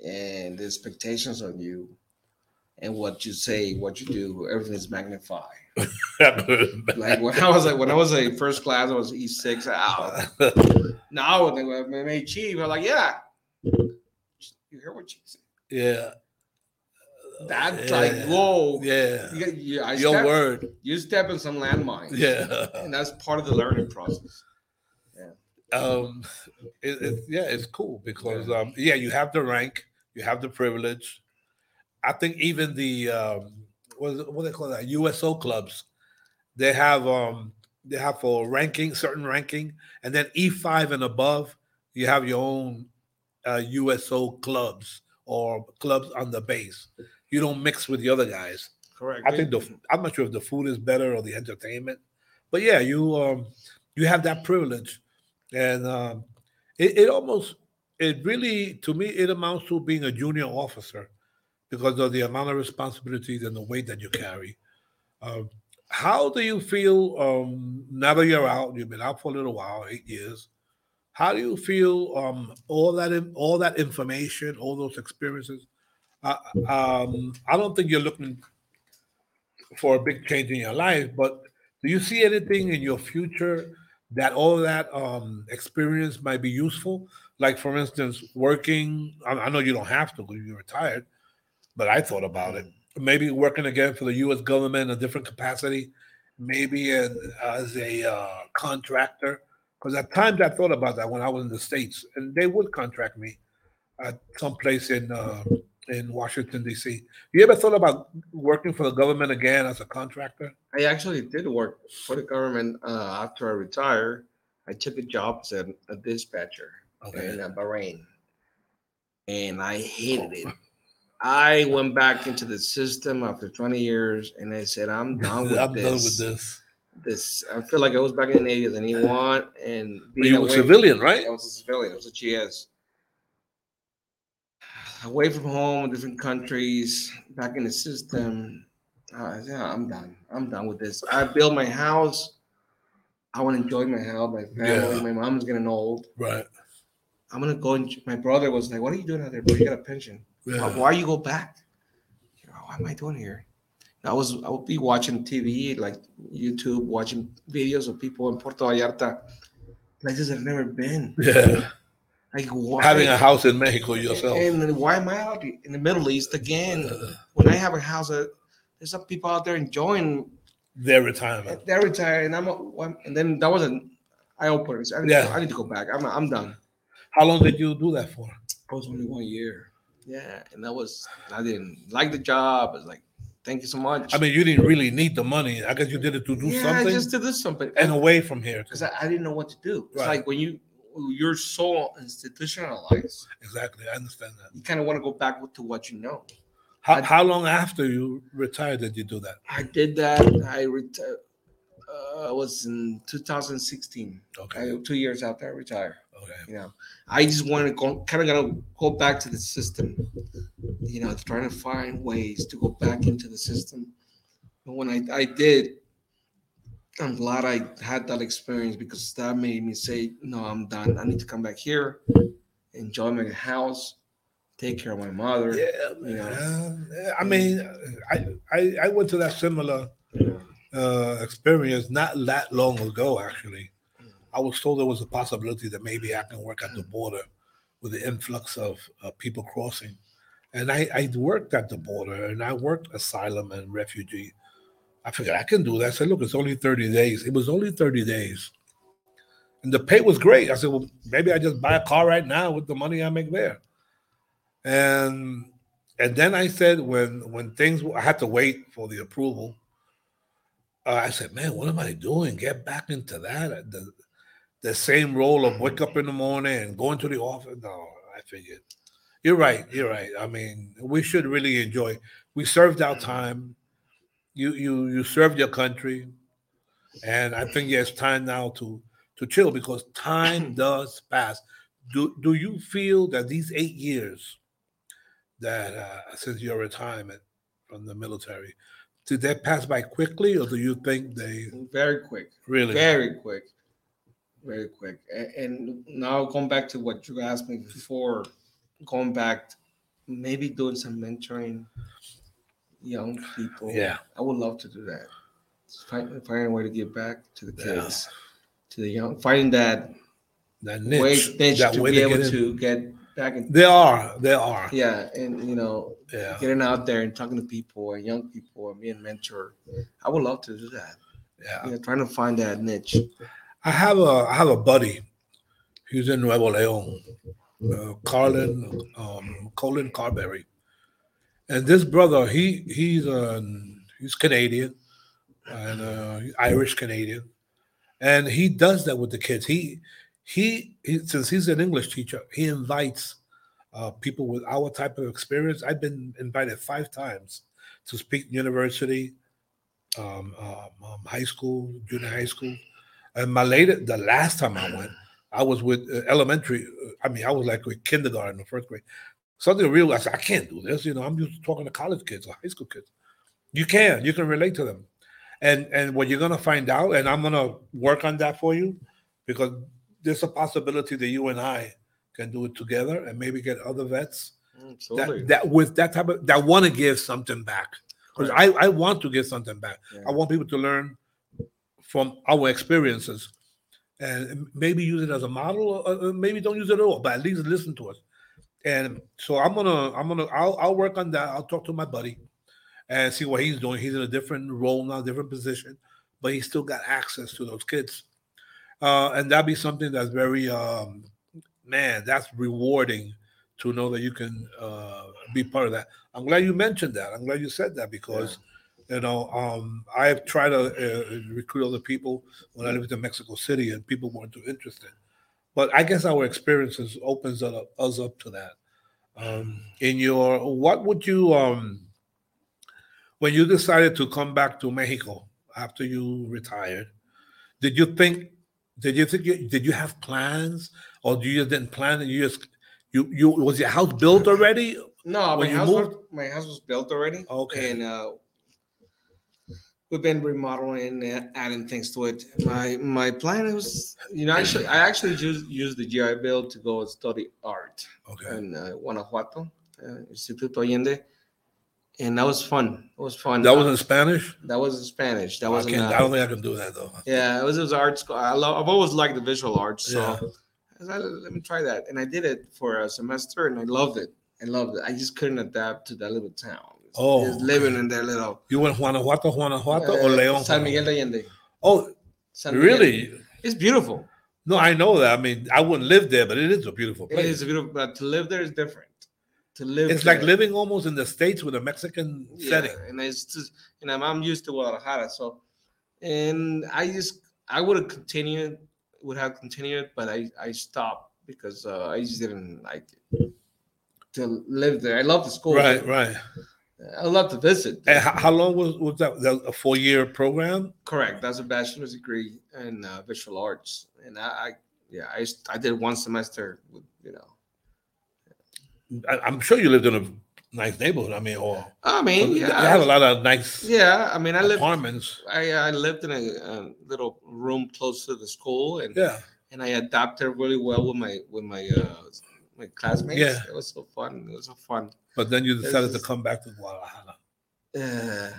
and the expectations on you and what you say, what you do, everything is magnified. like when I was like when I was a first class, I was E six out. now when they made chief, I'm like, yeah. You hear what she said? Yeah. That's yeah. like whoa. Yeah. You, you, I Your step, word. You step in some landmines. Yeah. And that's part of the learning process. Yeah. Um. It, it, yeah, it's cool because um. Yeah, you have the rank, you have the privilege I think even the um, what what they call that USO clubs, they have um they have for ranking certain ranking, and then E five and above, you have your own uh, USO clubs or clubs on the base. You don't mix with the other guys. Correct. I think the I'm not sure if the food is better or the entertainment, but yeah, you um you have that privilege, and um, it, it almost it really to me it amounts to being a junior officer because of the amount of responsibilities and the weight that you carry. Uh, how do you feel um, now that you're out? You've been out for a little while, eight years. How do you feel um, all that all that information, all those experiences? Uh, um, I don't think you're looking for a big change in your life, but do you see anything in your future that all that um, experience might be useful? Like, for instance, working. I, I know you don't have to because you're retired, but I thought about it. Maybe working again for the U.S. government in a different capacity, maybe in, as a uh, contractor. Because at times I thought about that when I was in the states, and they would contract me at some place in uh, in Washington D.C. You ever thought about working for the government again as a contractor? I actually did work for the government uh, after I retired. I took a job as a, a dispatcher Okay. in Bahrain, and I hated it. I went back into the system after 20 years, and I said, "I'm done with I'm this. done with this. This I feel like I was back in the Navy as an E1, and But you were away- civilian, right? I was a civilian. I was a GS. Away from home, in different countries, back in the system. Uh, yeah, I'm done. I'm done with this. I built my house. I want to enjoy my house, my family. Yeah. My mom's getting old. Right. I'm gonna go. And, my brother was like, "What are you doing out there, bro? You got a pension. Why, Yeah. why you go back? You know, what am I doing here?" I was I would be watching TV, like YouTube, watching videos of people in Puerto Vallarta, places I've never been. Yeah. Like why? Having a house in Mexico yourself. And then why am I out in the Middle East again? Uh, When I have a house, uh, there's some people out there enjoying. their retirement. They're retired, and I'm. A, and then that was an eye opener. I, need Yeah. I need to go back. I'm. I'm done. How long did you do that for? I was only one year. Yeah, and that was. I didn't like the job. I was like, thank you so much. I mean, you didn't really need the money. I guess you did it to do yeah, something I just did this something. and away from here. because I, I didn't know what to do. It's Right. like when you you're so institutionalized, Exactly. I understand that. you kind of want to go back to what you know. How, I- how long after you retired did you do that? I did that. I retired. Uh, was in 2016. Okay. I, two years after I retired. Okay. You know, I just wanted to go, kind of gonna go back to the system. You know, trying to find ways to go back into the system. But when I, I did, I'm glad I had that experience because that made me say, no, I'm done. I need to come back here, enjoy my house, take care of my mother. Yeah, You know. Yeah, I mean, I, I I went to that similar uh, experience not that long ago. Actually, I was told there was a possibility that maybe I can work at the border with the influx of uh, people crossing, and I I worked at the border and I worked asylum and refugee. I figured I can do that. I said, look, it's only thirty days. It was only thirty days, and the pay was great. I said, well, maybe I just buy a car right now with the money I make there, and and then I said when when things I had to wait for the approval. Uh, I said, man, what am I doing? Get back into that the the same role of wake up mm-hmm. in the morning and going to the office. No, I figured you're right. You're right. I mean, we should really enjoy. We served our mm-hmm. time. You you you served your country, and I think it's time now to to chill because time mm-hmm. does pass. Do do you feel that these eight years that uh, since your retirement from the military, did that pass by quickly, or do you think they Very quick. really? Very quick. Very quick. And now going back to what you asked me before, going back, maybe doing some mentoring young people. Yeah. I would love to do that. Find, find a way to give back to the Yeah. kids, to the young, finding that that way, niche, niche that to way be able get to get back in. They are, they are. Yeah, and you know, Yeah, getting out there and talking to people and young people and being a mentor. I would love to do that. yeah. You know, trying to find that niche. I have a, I have a buddy. He's in Nuevo León, uh, Carlin, um, Colin Carberry, and this brother, he he's um, he's Canadian, and uh, Irish Canadian, and he does that with the kids. He he, he since he's an English teacher, he invites uh, people with our type of experience. I've been invited five times to speak university, um, um, um, high school, junior high school, and my latest, the last time I went, I was with uh, elementary. uh, I mean, I was like with kindergarten or first grade. Something real. I said, I can't do this. You know, I'm used to talking to college kids or high school kids. You can, you can relate to them. And and what you're gonna find out, and I'm gonna work on that for you, because there's a possibility that you and I can do it together and maybe get other vets Absolutely. that, that with that type of that want to give something back. Because I, I want to give something back. Yeah. I want people to learn from our experiences and maybe use it as a model or maybe don't use it at all, but at least listen to us. And so I'm gonna I'm gonna I'll I'll work on that. I'll talk to my buddy and see what he's doing. He's in a different role now, different position, but he's still got access to those kids. Uh, and that'd be something that's very um man, that's rewarding to know that you can uh, be part of that. I'm glad you mentioned that. I'm glad you said that because you know um, I've tried to uh, recruit other people when I lived in Mexico City, and people weren't too interested. But I guess our experiences opens us up, us up to that. Um, in your, what would you um, when you decided to come back to Mexico after you retired? Did you think? Did you think? You, did you have plans, or do you didn't plan? And you just you you was your house built already? No, my When you house was moved? my house was built already. Okay. And uh, we've been remodeling and adding things to it. My my plan was, you know, actually I actually used used the GI Bill to go study art Okay. in uh, Guanajuato, uh, Instituto Allende, and that was fun. It was fun. That was in Spanish. that was in Spanish. That wasn't. can't, uh, I don't think I can do that though. yeah, it was, it was art school. I love, I've always liked the visual arts, so Yeah. I was like, let me try that, and I did it for a semester, and I loved it. I loved it. I just couldn't adapt to that little town. Oh, just living in their little You went Guanajuato, Guanajuato, uh, or Leon? San Miguel de Allende. Oh, San Miguel. really? It's beautiful. No, I know that. I mean, I wouldn't live there, but it is a beautiful place. is beautiful, but to live there is different. To live, It's like living almost in the states with a Mexican yeah, setting. and it's just, you know, I'm used to Guadalajara, so, and I just, I would have continued, would have continued, but I, I stopped because uh, I just didn't like it to live there. I love the school. Right, right. I love to visit. And how, long was, was that? that was a four year program? Correct. That's a bachelor's degree in uh, visual arts, and I, I yeah, I, I did one semester with, you know. I, I'm sure you lived in a nice neighborhood. I mean, or I mean, you yeah, have a lot of nice yeah. I mean, I lived. apartments. I, I lived in a, a little room close to the school, and Yeah. and I adapted really well with my with my uh, my classmates. Yeah. It was so fun. It was so fun. But then you decided to come back to Guadalajara. Uh,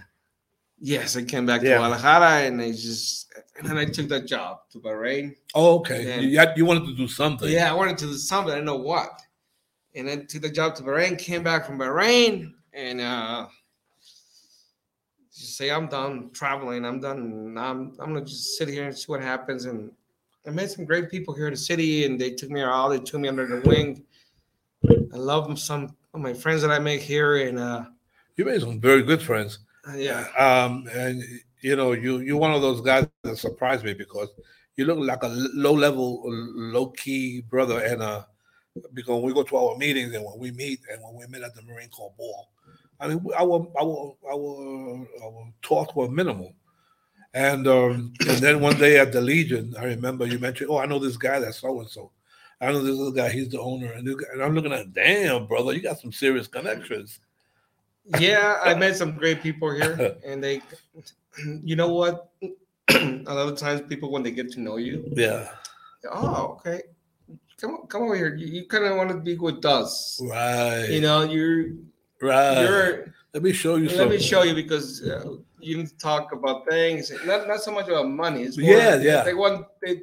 yes, I came back Yeah. to Guadalajara, and I just and then I took that job to Bahrain. Oh, okay. Yeah. You, had- you wanted to do something. Yeah, I wanted to do something. I didn't know what. And then took the job to Bahrain, came back from Bahrain, and uh just say I'm done traveling. I'm done. I'm I'm gonna just sit here and see what happens. And I met some great people here in the city, and they took me out. They took me under the wing. I love. Some of my friends that I make here, and uh You made some very good friends. yeah, Um, and you know, you you're one of those guys that surprised me because you look like a low level, low key brother. And uh, because when we go to our meetings and when we meet and when we met at the Marine Corps Ball, I mean, our our our our talk were minimal. And um, and then one day at the Legion, I remember you mentioned, oh, I know this guy that's so and so. I know this little guy, he's the owner. And, guy- and I'm looking at, damn, brother, you got some serious connections. yeah. I met some great people here, and they, you know what? a lot of times, people when they get to know you, Yeah. oh, okay. Come on, come over here. You, you kind of want to be with us. Right. You know, you're right. you're. Let me show you Let something. me show you because uh, you need to talk about things. Not not so much about money. It's Yeah, yeah. They want they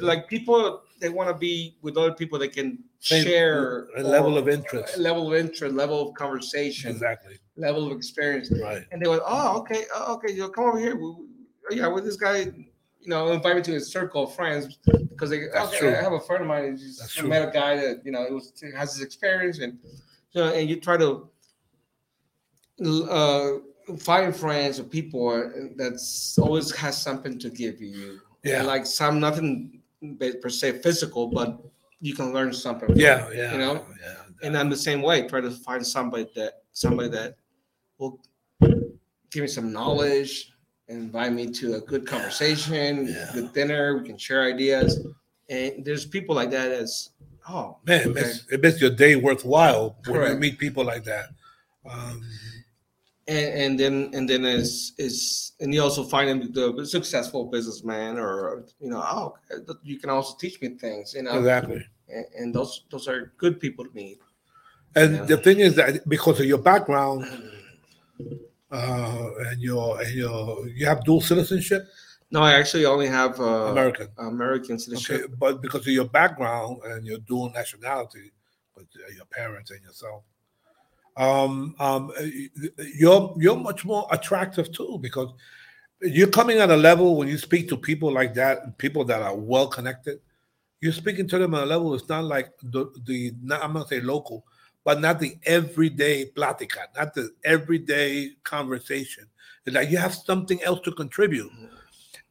like people. They want to be with other people they can Same share a level of interest. a level of interest, level of conversation, Exactly. level of experience. Right. And they went, oh, okay, oh, okay, you come over here. We, yeah, with this guy, you know, invite me to his circle of friends because they, That's okay, true. I have a friend of mine. Just, I true. met a guy that you know it was has his experience and you know, and you try to uh, find friends or people that's always has something to give you. Yeah. like some nothing per se physical, but you can learn something. Yeah. it, Yeah. you know. Yeah. And I'm the same way. Try to find somebody that somebody that will give me some knowledge, and invite me to a good conversation, Yeah. good dinner. We can share ideas. And there's people like that as oh Man, it makes, it makes your day worthwhile when you meet people like that. Um, and, and then and then is is and you also find him the successful businessman or you know oh you can also teach me things you know Exactly. and, and those those are good people to meet And Yeah. the thing is that because of your background uh, and your and your you have dual citizenship, no i actually only have uh, American. american citizenship Okay, but because of your background and your dual nationality with uh, your parents and yourself, um, um, uh, you're you're much more attractive too because you're coming at a level when you speak to people like that, people that are well connected. You're speaking to them at a level it's not like the the not, I'm gonna say local, but not the everyday plática, not the everyday conversation. It's like you have something else to contribute.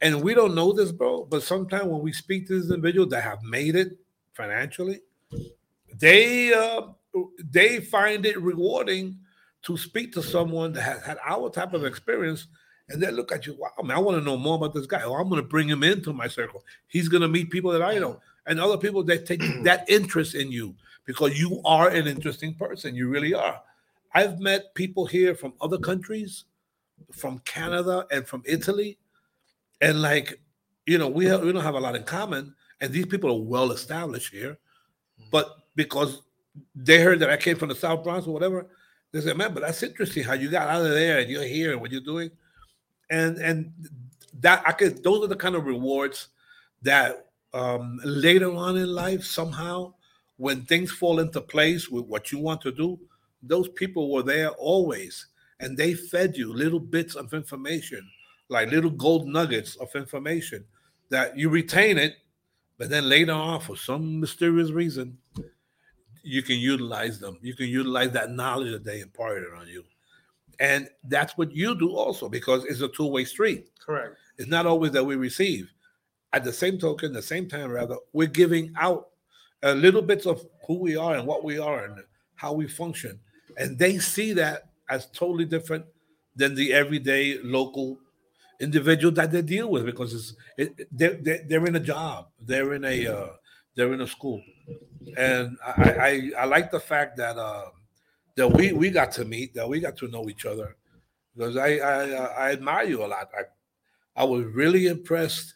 And we don't know this, bro. But sometimes when we speak to these individuals that have made it financially, they uh, they find it rewarding to speak to someone that has had our type of experience, and they look at you. Wow, man, I want to know more about this guy. Oh, I'm going to bring him into my circle. He's going to meet people that I know, and other people that take that interest in you because you are an interesting person. You really are. I've met people here from other countries, from Canada and from Italy, and like, you know, we have, we don't have a lot in common, and these people are well established here, but because they heard that I came from the South Bronx or whatever, they said, "Man, but that's interesting how you got out of there and you're here and what you're doing," and and that I could. Those are the kind of rewards that um, later on in life, somehow, when things fall into place with what you want to do, those people were there always, and they fed you little bits of information, like little gold nuggets of information that you retain it, but then later on, for some mysterious reason, you can utilize them. You can utilize that knowledge that they imparted on you. And that's what you do also, because it's a two-way street. correct It's not always that we receive. At the same token, the same time, rather, we're giving out a little bits of who we are and what we are and how we function. And they see that as totally different than the everyday local individual that they deal with because it's it, they're, they're, they're in a job, they're in a uh, they're in a school, and I, I I like the fact that uh, that we we got to meet, that we got to know each other, because I I, I admire you a lot. I I was really impressed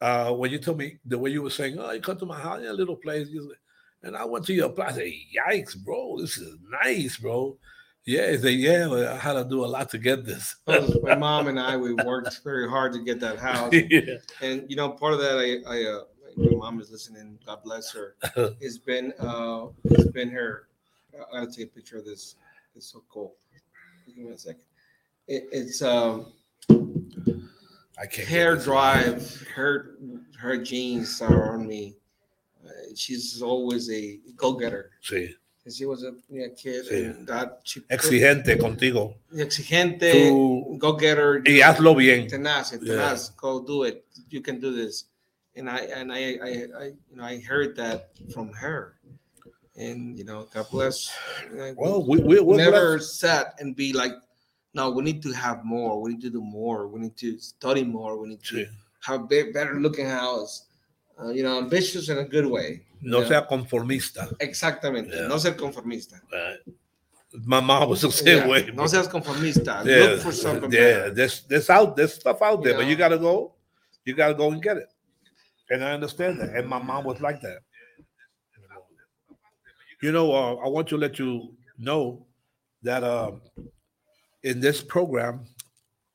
uh, when you told me the way you were saying, "Oh, you come to my house, yeah, little place," and I went to your place. I said, "Yikes, bro! This is nice, bro." Yeah, he said, "Yeah, well, I had to do a lot to get this." My mom and i we worked very hard to get that house yeah. and you know part of that i i uh my mom is listening god bless her it's been uh it's been her i'll take a picture of this it's so cool give me a second it, it's um I can't. hair drive her her genes are on me uh, she's always a go-getter Sí. And she was a yeah, kid Sí. and that she Exigente contigo. exigente Tú- go-getter Y hazlo bien. tenaz, and Yeah. go do it. You can do this. And I and I, I, I you know I heard that from her. And you know, God bless. Well, we, we, we're never blessed. sat and be like, no, we need to have more. We need to do more. We need to study more. We need to Sí. have a be- better looking house. Uh, you know, ambitious in a good way. No sea conformista. Exactamente. Yeah. No ser conformista. Right. My mom was the same Yeah. way. No seas conformista. yeah, Look for something yeah. better. There's there's out there's stuff out there, You but you gotta go. You gotta go and get it. And I understand that. And my mom was like that. You know, uh, I want to let you know that um, in this program,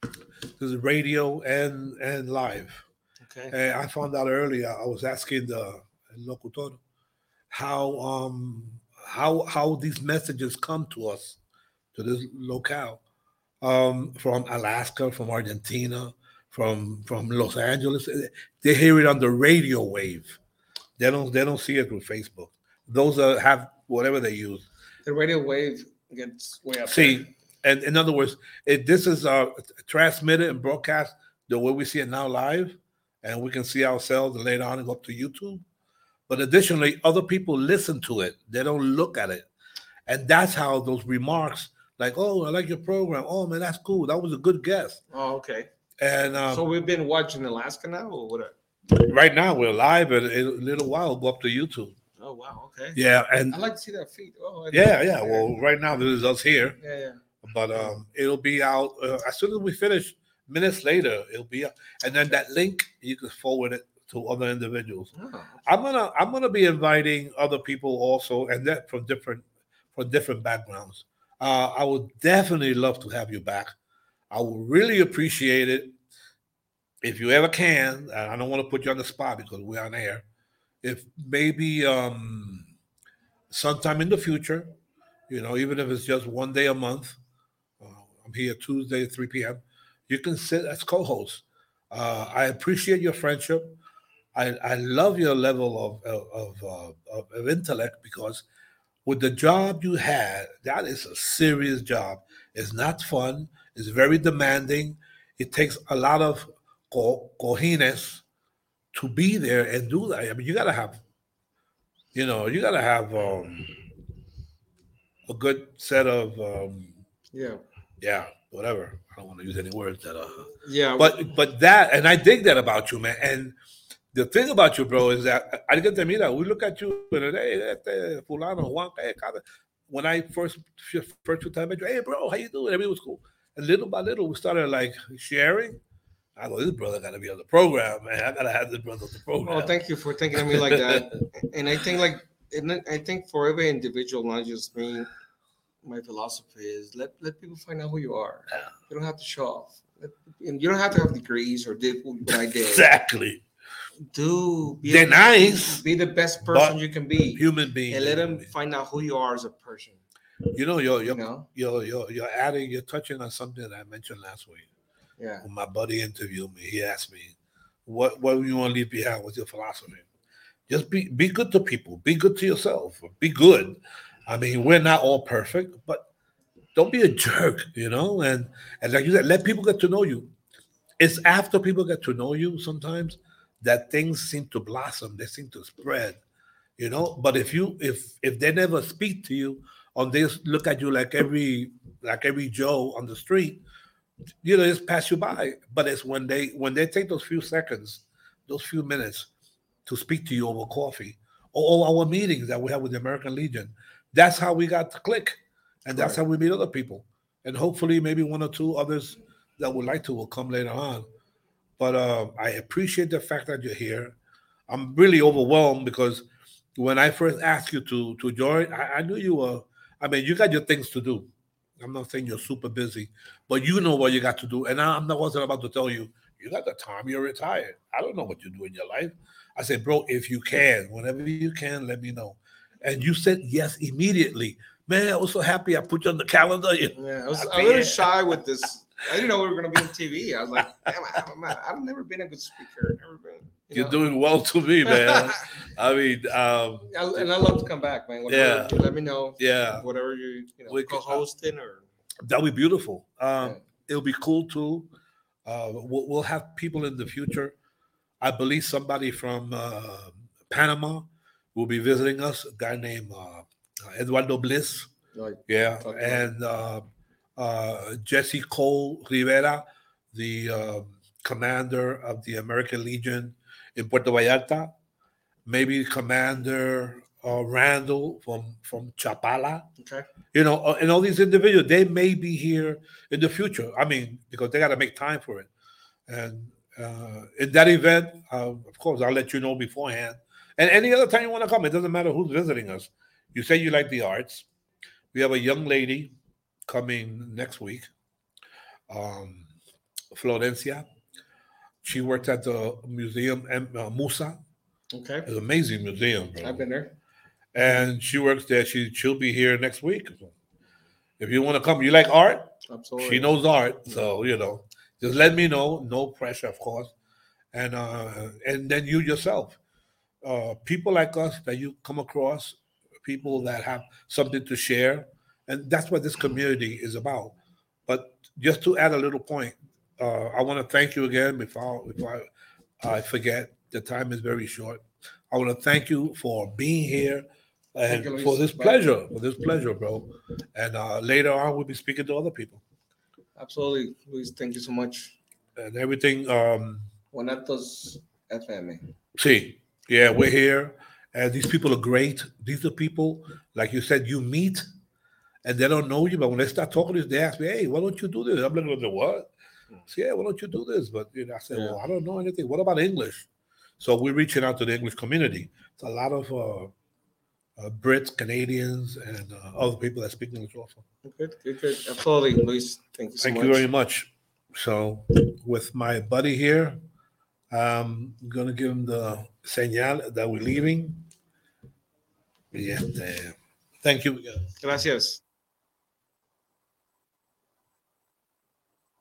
this is radio and and live. Okay. And I found out earlier. I was asking the locutor how um how how these messages come to us to this locale um from Alaska, from Argentina, from from Los Angeles. They hear it on the radio wave. They don't they don't see it through Facebook. Those are have whatever they use. The radio wave gets way up. See, and in other words, it, this is uh, transmitted and broadcast the way we see it now live, and we can see ourselves and later on and go up to YouTube. But additionally, other people listen to it; they don't look at it, and that's how those remarks, like "Oh, I like your program," "Oh man, that's cool," "That was a good guess," Oh, okay. And um, so we've been watching Alaska now, or what? right now we're live, and in a little while we'll go up to YouTube. Oh, wow. Okay. Yeah, and I like to see that feed. Oh, yeah, yeah. Well, right now this is us here. yeah, yeah. but um, it'll be out uh, as soon as we finish. Minutes later, it'll be out, and then that link you can forward it to other individuals. Oh, I'm gonna I'm gonna be inviting other people also, and that from different from different backgrounds. Uh, I would definitely love to have you back. I would really appreciate it if you ever can. I don't want to put you on the spot because we're on air. If maybe um, sometime in the future, you know, even if it's just one day a month, uh, I'm here Tuesday, at 3 p.m. You can sit as co-host. Uh, I appreciate your friendship. I, I love your level of of, of, uh, of intellect because with the job you had, that is a serious job. It's not fun. It's very demanding. It takes a lot of co- cojines to be there and do that. I mean, you gotta have, you know, you gotta have um, a good set of, um, yeah, yeah, whatever. I don't want to use any words that are, yeah. but but that, and I dig that about you, man. And the thing about you, bro, is that I get to meet that. We look at you and hey, fulano, Juan, hey, when I first first time met you, hey, bro, how you doing? Everything was cool. And little by little, we started like sharing. I go, this brother got to be on the program, man. I gotta have this brother on the program. Oh, thank you for thinking of me like that. and I think like, and I think for every individual, not just me, my philosophy is let let people find out who you are. Yeah. You don't have to show off. And you don't have to have degrees or did what I did. exactly. Do be They're nice, Be the best person you can be, human being. and let them find out who you are as a person. You know, you're You you're, know? you're you're you're adding, you're touching on something that I mentioned last week. Yeah. When my buddy interviewed me, he asked me, "What what do you want to leave behind? What's your philosophy?" Just be be good to people. Be good to yourself. Be good. I mean, we're not all perfect, but don't be a jerk, you know. And and like you said, let people get to know you. It's after people get to know you sometimes that things seem to blossom. They seem to spread, you know. But if you if if they never speak to you, or they just look at you like every like every Joe on the street, you know, just pass you by. But it's when they when they take those few seconds, those few minutes to speak to you over coffee or, or our meetings that we have with the American Legion. That's how we got to click, and that's Correct. how we meet other people. And hopefully, maybe one or two others that would like to will come later on. But uh, I appreciate the fact that you're here. I'm really overwhelmed because when I first asked you to to join, I, I knew you were. I mean, you got your things to do. I'm not saying you're super busy, but you know what you got to do. And I- I'm not wasn't about to tell you you got the time. You're retired. I don't know what you do in your life. I said, bro, if you can, whenever you can, let me know. And you said yes immediately. Man, I was so happy I put you on the calendar. Yeah, I was I a little shy with this. I didn't know we were gonna be on TV. I was like, damn, I, I've never been a good speaker. Never been. You You're doing well to me, man. I mean, um, I, and I love to come back, man. Yeah. let me know. yeah, Whatever you, you know, We could- co-hosting or that'll be beautiful. Um, Yeah. It'll be cool too. Uh, we'll, we'll have people in the future. I believe somebody from uh, Panama will be visiting us. A guy named uh, Eduardo Bliss. like Yeah, and uh, uh, Jesse Cole Rivera, the um, commander of the American Legion in Puerto Vallarta. Maybe Commander uh, Randall from from Chapala. okay. You know, uh, and all these individuals, they may be here in the future. I mean, because they got to make time for it. And uh, in that event, uh, of course, I'll let you know beforehand. And any other time you want to come, it doesn't matter who's visiting us. You say you like the arts. We have a young lady coming next week, um, Florencia. She worked at the museum, uh, Musa. Okay. It's an amazing museum. bro I've been there. and she works there. She she'll be here next week. If you want to come, you like art. Absolutely. She knows art, so you know. Just let me know. No pressure, of course. And uh, and then you yourself, uh, people like us that you come across, people that have something to share, and that's what this community is about. But just to add a little point, uh, I want to thank you again before before I, I forget. The time is very short. I want to thank you for being here and you, for this pleasure, for this pleasure, bro. And uh, later on, we'll be speaking to other people Absolutely, Luis. Thank you so much. and everything. Um, FM. see, yeah, we're here, and these people are great. These are people, like you said, you meet, and they don't know you, but when they start talking to you, they ask me, "Hey, why don't you do this?" I'm like, "What?" I say, yeah, why don't you do this? But you know, I said, Yeah. well, I don't know anything. What about English? So we're reaching out to the English community. It's a lot of uh, uh, Brits, Canadians, and uh, other people that speak English also. Good, good, good. Absolutely, Luis. Thank you so Thank much. you very much. So, with my buddy here, I'm gonna give him the señal that we're leaving. Yeah. Thank you. Gracias.